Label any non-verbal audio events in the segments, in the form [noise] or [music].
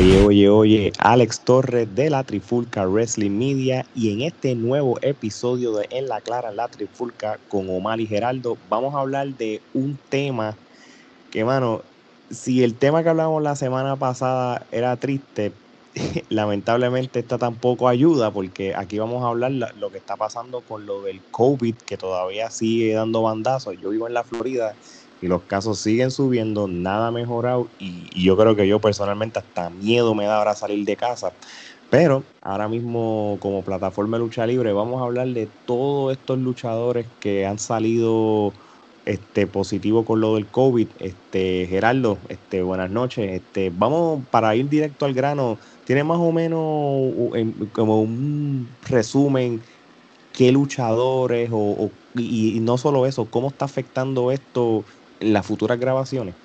Oye, oye, oye, Alex Torres de la Trifulca Wrestling Media y en este nuevo episodio de En la Clara, la Trifulca con Omar y Geraldo, vamos a hablar de un tema que, mano, si el tema que hablamos la semana pasada era triste, [laughs] lamentablemente esta tampoco ayuda porque aquí vamos a hablar lo que está pasando con lo del COVID que todavía sigue dando bandazos. Yo vivo en la Florida y los casos siguen subiendo, nada ha mejorado y, yo creo que yo personalmente hasta miedo me da ahora salir de casa. Pero ahora mismo como plataforma de lucha libre vamos a hablar de todos estos luchadores que han salido este positivo con lo del COVID. Este Gerardo, este buenas noches. Este vamos para ir directo al grano. Tiene más o menos como un resumen qué luchadores o, y, y, no solo eso, cómo está afectando esto las futuras grabaciones?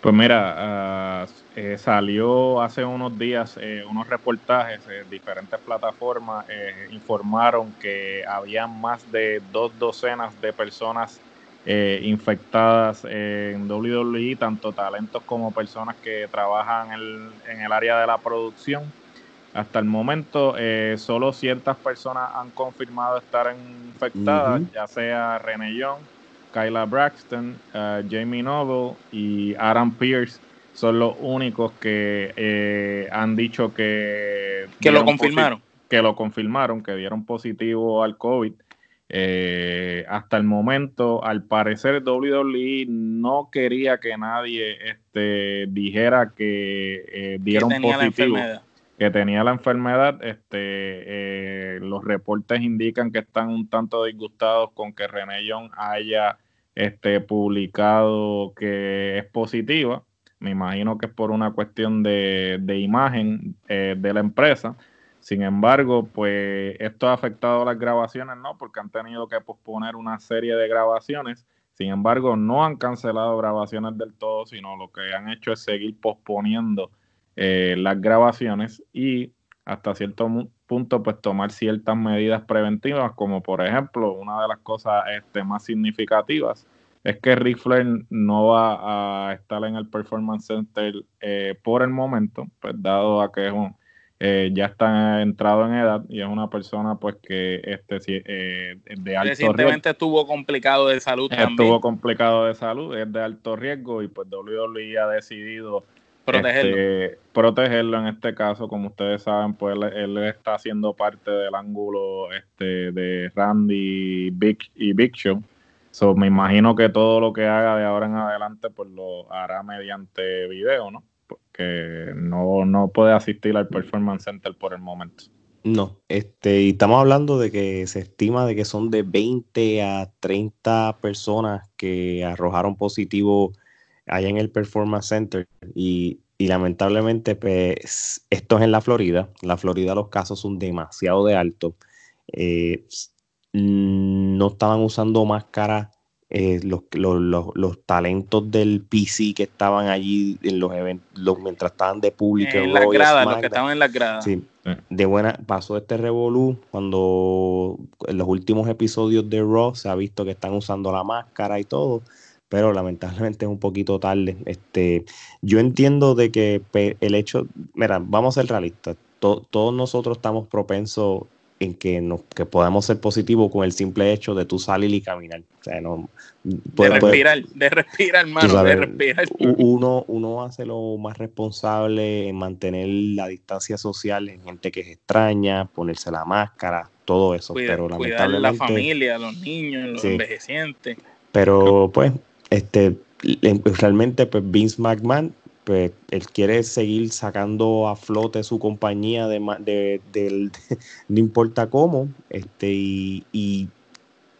Pues mira, eh, salió hace unos días eh, unos reportajes en diferentes plataformas, eh, informaron que había más de dos docenas de personas infectadas en WWE, tanto talentos como personas que trabajan en el, área de la producción. Hasta el momento, solo ciertas personas han confirmado estar infectadas, ya sea René Young, Kyla Braxton, uh, Jamie Noble y Adam Pierce son los únicos que eh, han dicho que... Que lo confirmaron. Que lo confirmaron, que dieron positivo al COVID. Eh, hasta el momento, al parecer, WWE no quería que nadie este, dijera que eh, dieron positivo, que tenía la enfermedad. Este, los reportes indican que están un tanto disgustados con que René Young haya este, publicado que es positiva. Me imagino que es por una cuestión de, imagen eh, de la empresa. Sin embargo, pues esto ha afectado las grabaciones, ¿no? Porque han tenido que posponer una serie de grabaciones. Sin embargo, no han cancelado grabaciones del todo, sino lo que han hecho es seguir posponiendo eh, las grabaciones y hasta cierto punto, pues tomar ciertas medidas preventivas, como por ejemplo, una de las cosas este, más significativas es que Ric Flair no va a estar en el Performance Center eh, por el momento, pues dado a que es un, eh, ya está entrado en edad y es una persona pues que este eh, de alto Recientemente estuvo complicado de salud estuvo complicado de salud, es de alto riesgo y pues WWE ha decidido protegerlo. Este, protegerlo en este caso, como ustedes saben, pues él, está haciendo parte del ángulo este de Randy Big y Big Show So, me imagino que todo lo que haga de ahora en adelante, pues lo hará mediante video, ¿no? Porque no, no puede asistir al Performance Center por el momento. No, este, y estamos hablando de que se estima de que son de 20 a 30 personas que arrojaron positivo allá en el Performance Center y, lamentablemente pues esto es en la Florida. En la Florida los casos son demasiado de alto. Eh, no estaban usando máscaras eh, los, los, talentos del PC que estaban allí en los eventos mientras estaban de público en las gradas, los que estaban en las gradas. Sí, de buena pasó este revolú cuando en los últimos episodios de Raw se ha visto que están usando la máscara y todo, pero lamentablemente es un poquito tarde. Este, yo entiendo de que el hecho, mira, vamos a ser realistas, todos nosotros estamos propensos en que, nos, que podamos ser positivos con el simple hecho de tú salir y caminar. O sea, no, de respirar, de respirar, hermano, de respirar. Uno, uno hace lo más responsable en mantener la distancia social en gente que es extraña, ponerse la máscara, todo eso. pero lamentablemente, la familia, los niños, los envejecientes. Pero pues, este, realmente, pues Vince McMahon pues él quiere seguir sacando a flote su compañía de, de, [laughs] no importa cómo, este, y,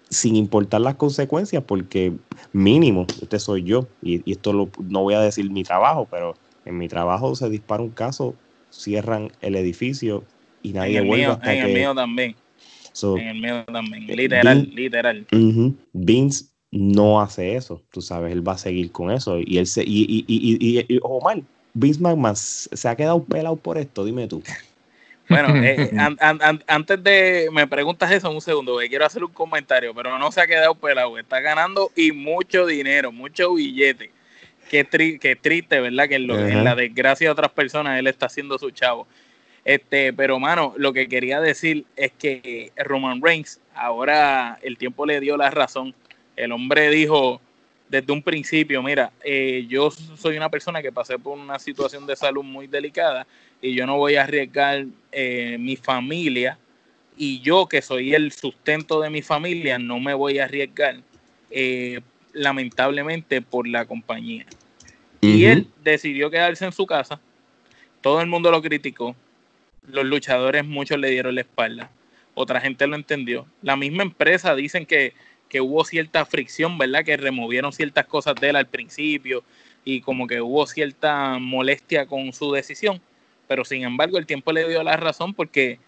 sin importar las consecuencias, porque mínimo, este soy yo, y, esto no voy a decir mi trabajo, pero en mi trabajo se dispara un caso, cierran el edificio y nadie vuelve hasta en el mío también. en el mío también, literal, literal. Vince no hace eso, tú sabes, él va a seguir con eso. Y él se, y, y, y, y, Omar, Vince McMahon se ha quedado pelado por esto, dime tú. Bueno, eh, [laughs] antes de me preguntas eso un segundo, quiero hacer un comentario, pero no se ha quedado pelado, está ganando y mucho dinero, mucho billete. qué, triste, ¿verdad? Que en, la desgracia de otras personas él está haciendo su chavo. Este, pero mano, lo que quería decir es que Roman Reigns ahora el tiempo le dio la razón. El hombre dijo desde un principio, mira, eh, yo soy una persona que pasé por una situación de salud muy delicada y yo no voy a arriesgar eh, mi familia y yo que soy el sustento de mi familia no me voy a arriesgar eh, lamentablemente por la compañía. Y él decidió quedarse en su casa, todo el mundo lo criticó, los luchadores muchos le dieron la espalda, otra gente lo entendió, la misma empresa dicen que, que hubo cierta fricción, ¿verdad? Que removieron ciertas cosas de él al principio y como que hubo cierta molestia con su decisión, pero sin embargo el tiempo le dio la razón porque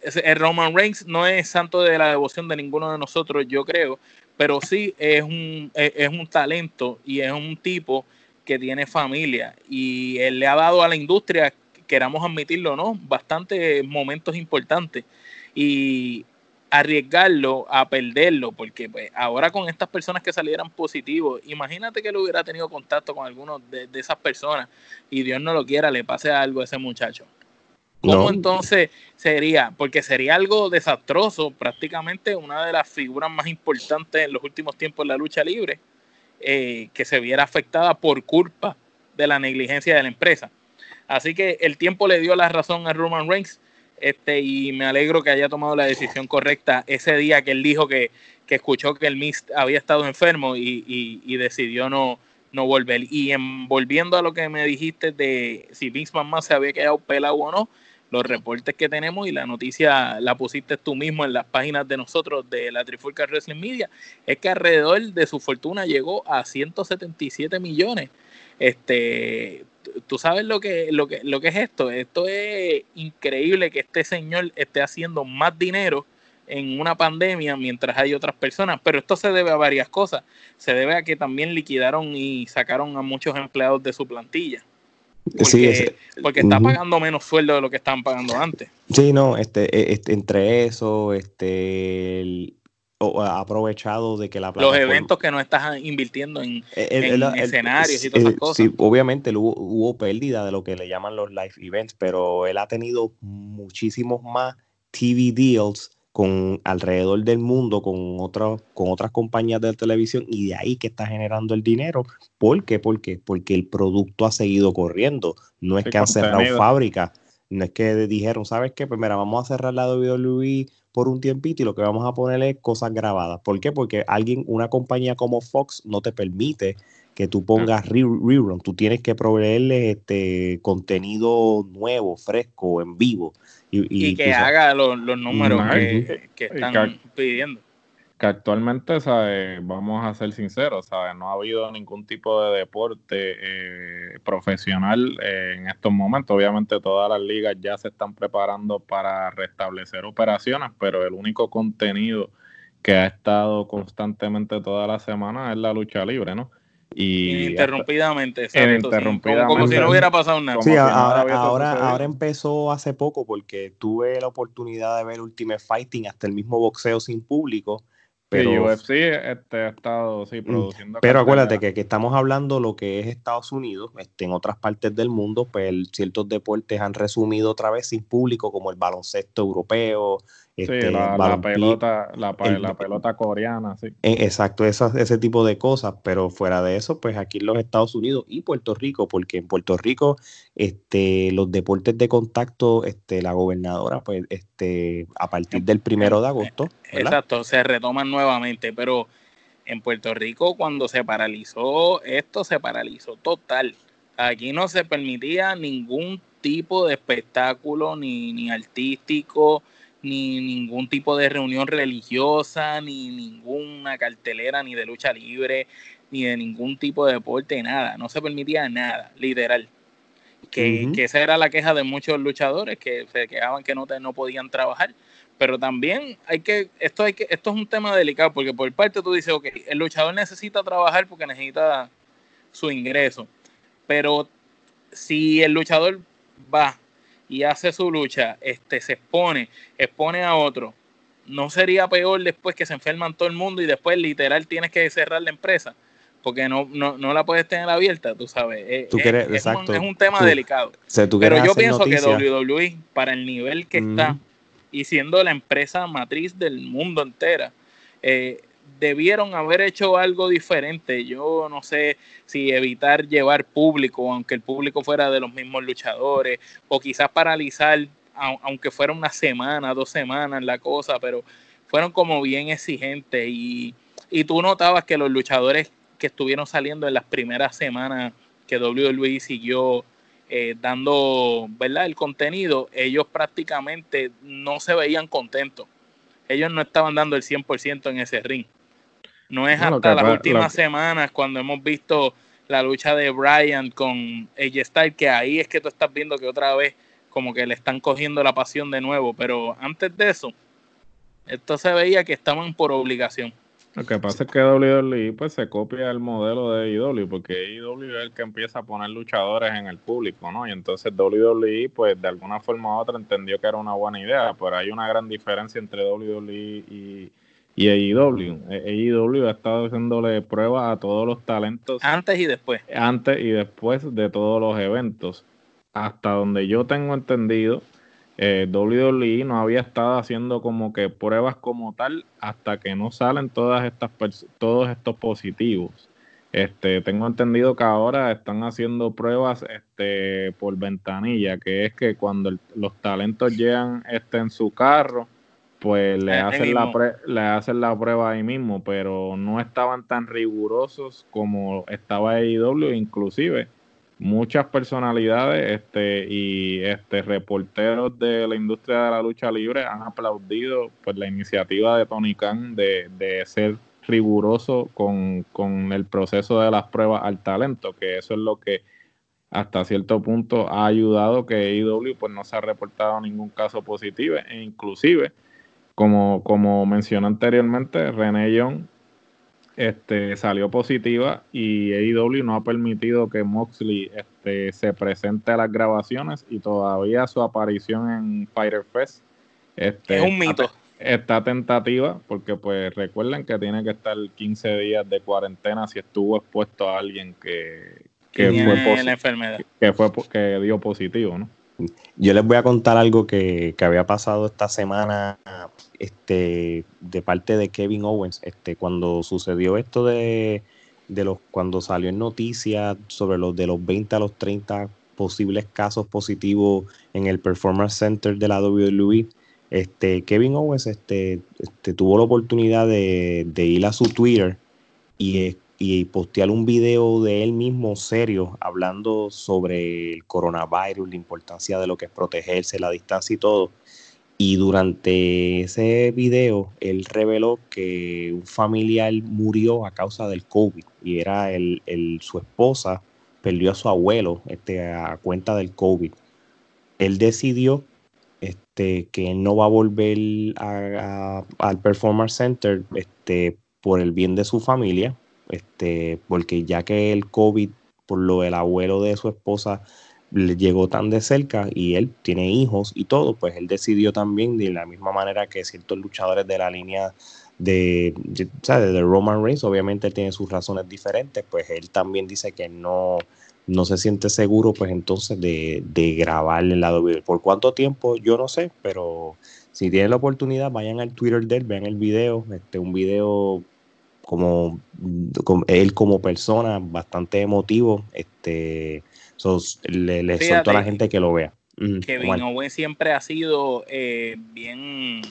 el Roman Reigns no es santo de la devoción de ninguno de nosotros, yo creo, pero sí es un, es un talento y es un tipo que tiene familia y él le ha dado a la industria, queramos admitirlo o no, bastantes momentos importantes. Y arriesgarlo a perderlo, porque pues, ahora con estas personas que salieran positivos, imagínate que él hubiera tenido contacto con alguno de, de esas personas y Dios no lo quiera, le pase algo a ese muchacho. ¿Cómo entonces sería? Porque sería algo desastroso, prácticamente una de las figuras más importantes en los últimos tiempos en la lucha libre, eh, que se viera afectada por culpa de la negligencia de la empresa. Así que el tiempo le dio la razón a Roman Reigns este, y me alegro que haya tomado la decisión correcta ese día que él dijo que, escuchó que el Mist había estado enfermo y, decidió no, no volver. Y en, volviendo a lo que me dijiste de si Vince McMahon se había quedado pelado o no, los reportes que tenemos y la noticia la pusiste tú mismo en las páginas de nosotros de la Trifulca Wrestling Media, es que alrededor de su fortuna llegó a 177 millones. Este, tú sabes lo que, lo que, lo que es esto. Esto es increíble que este señor esté haciendo más dinero en una pandemia mientras hay otras personas, pero esto se debe a varias cosas. Se debe a que también liquidaron y sacaron a muchos empleados de su plantilla. Porque, porque está pagando menos sueldo de lo que estaban pagando antes. Sí, no, este, e, este entre eso, este, ha aprovechado de que la Los eventos que no estás invirtiendo en, escenarios y todas esas cosas. Sí, obviamente hubo, hubo pérdida de lo que le llaman los live events, pero él ha tenido muchísimos más TV deals con alrededor del mundo con otras con otras compañías de televisión y de ahí que está generando el dinero. ¿Por qué? ¿Por qué? Porque el producto ha seguido corriendo. No es que han cerrado fábrica, no es que dijeron, ¿sabes qué? Pues mira, vamos a cerrar la WWE por un tiempito y lo que vamos a poner es cosas grabadas. ¿Por qué? Porque alguien, una compañía como Fox no te permite que tú pongas rerun. Tú tienes que proveerle este contenido nuevo, fresco, en vivo. Y, que haga los, números que, están pidiendo. Que actualmente, vamos a ser sinceros, no ha habido ningún tipo de deporte eh, profesional eh, en estos momentos. Obviamente todas las ligas ya se están preparando para restablecer operaciones, pero el único contenido que ha estado constantemente toda la semana es la lucha libre, ¿no? Y interrumpidamente, Como, si no hubiera pasado nada. Sí, ahora, ahora, empezó hace poco porque tuve la oportunidad de ver Ultimate Fighting, hasta el mismo boxeo sin público. Pero UFC este, ha estado sí, mm, produciendo. Pero acuérdate que, que, estamos hablando lo que es Estados Unidos, este, en otras partes del mundo, pues ciertos deportes han resumido otra vez sin público, como el baloncesto europeo, este, la, pelota, la, pelota coreana, sí. E, exacto, ese tipo de cosas, pero fuera de eso, pues aquí en los Estados Unidos y Puerto Rico, porque en Puerto Rico, este, los deportes de contacto, este, la gobernadora, pues, este, a partir del primero de agosto. Exacto, se retoman nuevamente, pero en Puerto Rico cuando se paralizó esto, se paralizó total. Aquí no se permitía ningún tipo de espectáculo, ni, ni artístico, ni ningún tipo de reunión religiosa, ni ninguna cartelera, ni de lucha libre, ni de ningún tipo de deporte, nada. No se permitía nada, literal. Que, esa era la queja de muchos luchadores que se quejaban que no, no podían trabajar. Pero también hay que esto, hay que, esto es un tema delicado, porque por parte tú dices, ok, el luchador necesita trabajar porque necesita su ingreso. Pero si el luchador va y hace su lucha, este, se expone, expone a otro, ¿no sería peor después que se enferman todo el mundo y después literal tienes que cerrar la empresa? porque no, no, no la puedes tener abierta, tú sabes. Es, ¿Tú quieres, es, exacto. Un, es, un, tema delicado. Pero yo pienso que WWE, para el nivel que mm. está, y siendo la empresa matriz del mundo entera, eh, debieron haber hecho algo diferente. Yo no sé si evitar llevar público, aunque el público fuera de los mismos luchadores, o quizás paralizar, aunque fuera una semana, dos semanas la cosa, pero fueron como bien exigentes y, y tú notabas que los luchadores que estuvieron saliendo en las primeras semanas que WWE siguió eh, dando ¿verdad? el contenido, ellos prácticamente no se veían contentos. Ellos no estaban dando el 100% en ese ring. No es hasta las últimas semanas cuando hemos visto la lucha de Brian con AJ Styles que ahí es que tú estás viendo que otra vez como que le están cogiendo la pasión de nuevo. Pero antes de eso, esto se veía que estaban por obligación. Lo que pasa es que WWE pues se copia el modelo de AEW porque AEW es el que empieza a poner luchadores en el público, ¿no? Y entonces WWE pues de alguna forma u otra entendió que era una buena idea, pero hay una gran diferencia entre WWE y, y AEW. AEW ha estado haciéndole pruebas a todos los talentos. Antes y después. Antes y después de todos los eventos. Hasta donde yo tengo entendido, eh, WWE no había estado haciendo como que pruebas como tal hasta que no salen todas estas todos estos positivos. Este, tengo entendido que ahora están haciendo pruebas este, por ventanilla, que es que cuando los talentos llegan este, en su carro, pues le hacen, la le hacen la prueba ahí mismo, pero no estaban tan rigurosos como estaba AEW, inclusive muchas personalidades este, y este, reporteros de la industria de la lucha libre han aplaudido pues, la iniciativa de Tony Khan de, de ser riguroso con, con, el proceso de las pruebas al talento, que eso es lo que hasta cierto punto ha ayudado que AEW pues, no se ha reportado ningún caso positivo e inclusive como, como mencioné anteriormente, René Young este, salió positiva y AEW no ha permitido que Moxley este, se presente a las grabaciones y todavía su aparición en Fighter Fest este, es un mito. Está, tentativa porque pues recuerden que tiene que estar 15 días de cuarentena si estuvo expuesto a alguien que, que fue la enfermedad. que fue que dio positivo, ¿no? Yo les voy a contar algo que, que, había pasado esta semana este, de parte de Kevin Owens. Este, cuando sucedió esto de, de los, cuando salió en noticias sobre los de los 20 a los 30 posibles casos positivos en el Performance Center de la WWE, este, Kevin Owens este, este, tuvo la oportunidad de, de ir a su Twitter y y postear un video de él mismo serio hablando sobre el coronavirus, la importancia de lo que es protegerse, la distancia y todo. Y durante ese video él reveló que un familiar murió a causa del COVID y era el, el su esposa perdió a su abuelo este, a cuenta del COVID. Él decidió este, que no va a volver al Performance Center este, por el bien de su familia, este, porque ya que el COVID, por lo del abuelo de su esposa, le llegó tan de cerca y él tiene hijos y todo, pues él decidió también, de la misma manera que ciertos luchadores de la línea de, de, Roman Reigns, obviamente tiene sus razones diferentes, pues él también dice que no, no se siente seguro, pues entonces de, de grabar el lado ¿Por cuánto tiempo? Yo no sé, pero si tienen la oportunidad, vayan al Twitter de él, vean el video, este, un video como, él como persona, bastante emotivo. Este, le, le a la gente que lo vea. Kevin Owens siempre ha sido eh, bien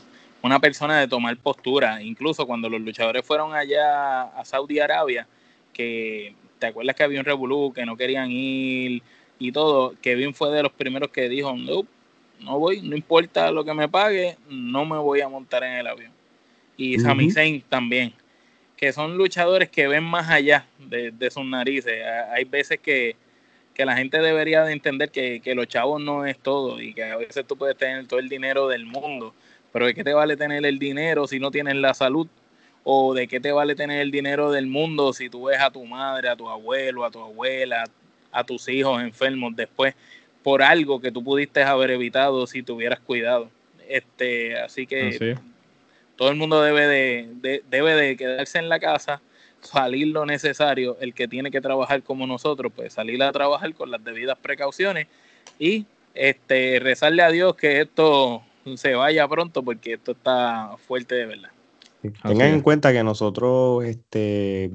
una persona de tomar postura. Incluso cuando los luchadores fueron allá a Saudi Arabia, que te acuerdas que había un revolú, que no querían ir y todo, Kevin fue de los primeros que dijo, no, no voy, no importa lo que me pague, no me voy a montar en el avión. Y Sami Zayn también que son luchadores que ven más allá de, sus narices. Hay veces que, la gente debería de entender que, los chavos no es todo y que a veces tú puedes tener todo el dinero del mundo, pero ¿de qué te vale tener el dinero si no tienes la salud? ¿O de qué te vale tener el dinero del mundo si tú ves a tu madre, a tu abuelo, a tu abuela, a tus hijos enfermos después por algo que tú pudiste haber evitado si tuvieras cuidado? Este, así que todo el mundo debe de, debe de quedarse en la casa, salir lo necesario, el que tiene que trabajar como nosotros, pues salir a trabajar con las debidas precauciones y este rezarle a Dios que esto se vaya pronto porque esto está fuerte de verdad. Tengan en cuenta que nosotros este,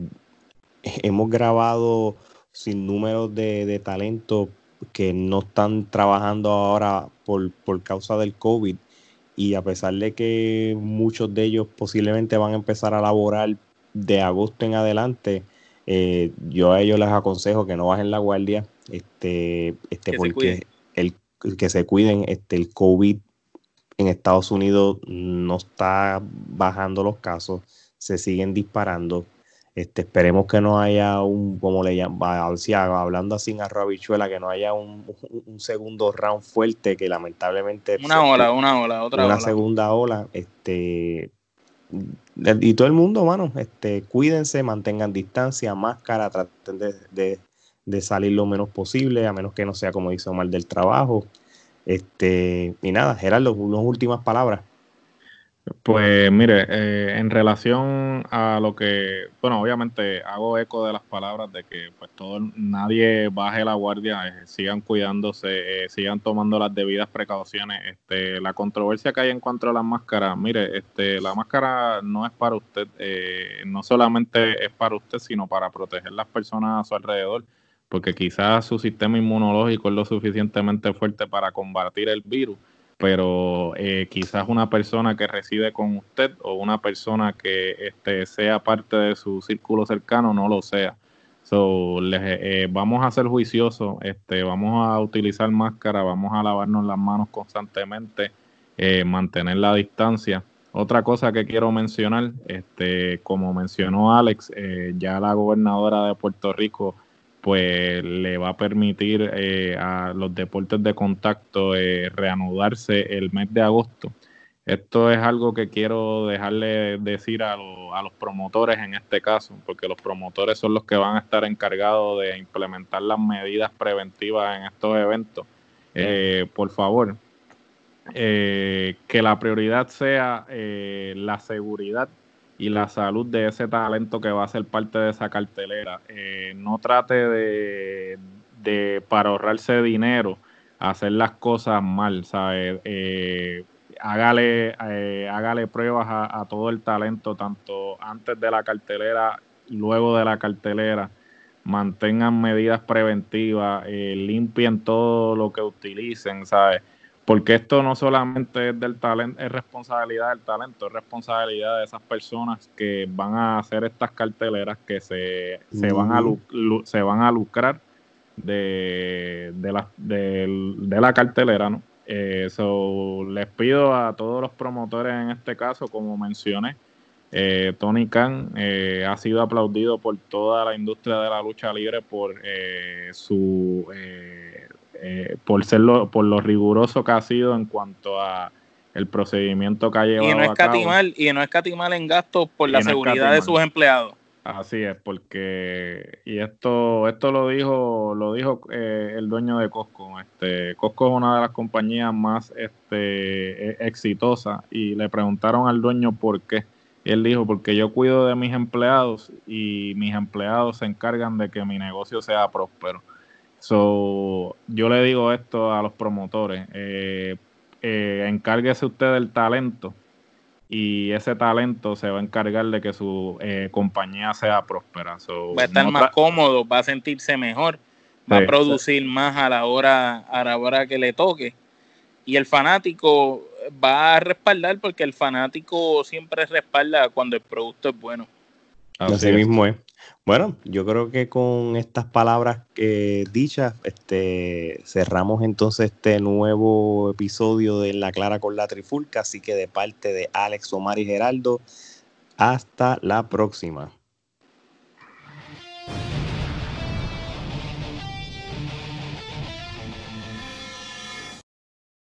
hemos grabado sin números de, de talento que no están trabajando ahora por, por causa del COVID y a pesar de que muchos de ellos posiblemente van a empezar a laborar de agosto en adelante, eh, yo a ellos les aconsejo que no bajen la guardia, este, este porque el que se cuiden, este, el COVID en Estados Unidos no está bajando los casos, se siguen disparando. Este, esperemos que no haya un, como le llaman, hablando así en arrobichuela, que no haya un, segundo round fuerte que lamentablemente... Una ola, una ola, otra una segunda ola. Este, y todo el mundo, mano, este, cuídense, mantengan distancia, máscara, traten de, de, salir lo menos posible, a menos que no sea como dice Omar del trabajo. Este, y nada, Gerardo, unas últimas palabras. Pues mire, eh, en relación a lo que, bueno, obviamente hago eco de las palabras de que pues todo, nadie baje la guardia, eh, sigan cuidándose, eh, sigan tomando las debidas precauciones. Este, la controversia que hay en cuanto a las máscaras, mire, este, la máscara no es para usted, no solamente es para usted, sino para proteger las personas a su alrededor, porque quizás su sistema inmunológico es lo suficientemente fuerte para combatir el virus pero eh, quizás una persona que reside con usted o una persona que este, sea parte de su círculo cercano no lo sea. So, eh, vamos a ser juiciosos, este, vamos a utilizar máscara, vamos a lavarnos las manos constantemente, eh, mantener la distancia. Otra cosa que quiero mencionar, este, como mencionó Alex, ya la gobernadora de Puerto Rico pues le va a permitir eh, a los deportes de contacto eh, reanudarse el mes de agosto. Esto es algo que quiero dejarle decir a, los promotores en este caso, porque los promotores son los que van a estar encargados de implementar las medidas preventivas en estos eventos. Eh, por favor, que la prioridad sea la seguridad y la salud de ese talento que va a ser parte de esa cartelera. Eh, no trate de, de, para ahorrarse dinero, hacer las cosas mal, ¿sabes? Eh, hágale, eh, hágale pruebas a, todo el talento, tanto antes de la cartelera luego de la cartelera. Mantengan medidas preventivas, limpien todo lo que utilicen, ¿sabes? Porque esto no solamente es del talento, es responsabilidad del talento, es responsabilidad de esas personas que van a hacer estas carteleras que se, se van, a, se van a lucrar de, de, la, de, la cartelera, ¿no? Eh, les pido a todos los promotores en este caso, como mencioné, eh, Tony Khan eh, ha sido aplaudido por toda la industria de la lucha libre por eh, su eh, por ser lo, por lo riguroso que ha sido en cuanto a el procedimiento que ha llevado y no escatimar, Y no escatimar en gastos por la seguridad de sus empleados. Así es, porque y esto esto lo dijo lo dijo eh, el dueño de Costco. Este Costco es una de las compañías más este e, exitosas y le preguntaron al dueño por qué. Y él dijo porque yo cuido de mis empleados y mis empleados se encargan de que mi negocio sea próspero. So, yo le digo esto a los promotores, eh, eh, encárguese usted del talento y ese talento se va a encargar de que su eh, compañía sea próspera. va a estar más cómodo, va a sentirse mejor, va a producir más a la hora a la hora que le toque y el fanático va a respaldar porque el fanático siempre respalda cuando el producto es bueno. Así, mismo es. Bueno, yo creo que con estas palabras eh, dichas, este, cerramos entonces este nuevo episodio de La Clara con la Trifulca. Así que de parte de Alex, Omar y Geraldo, hasta la próxima.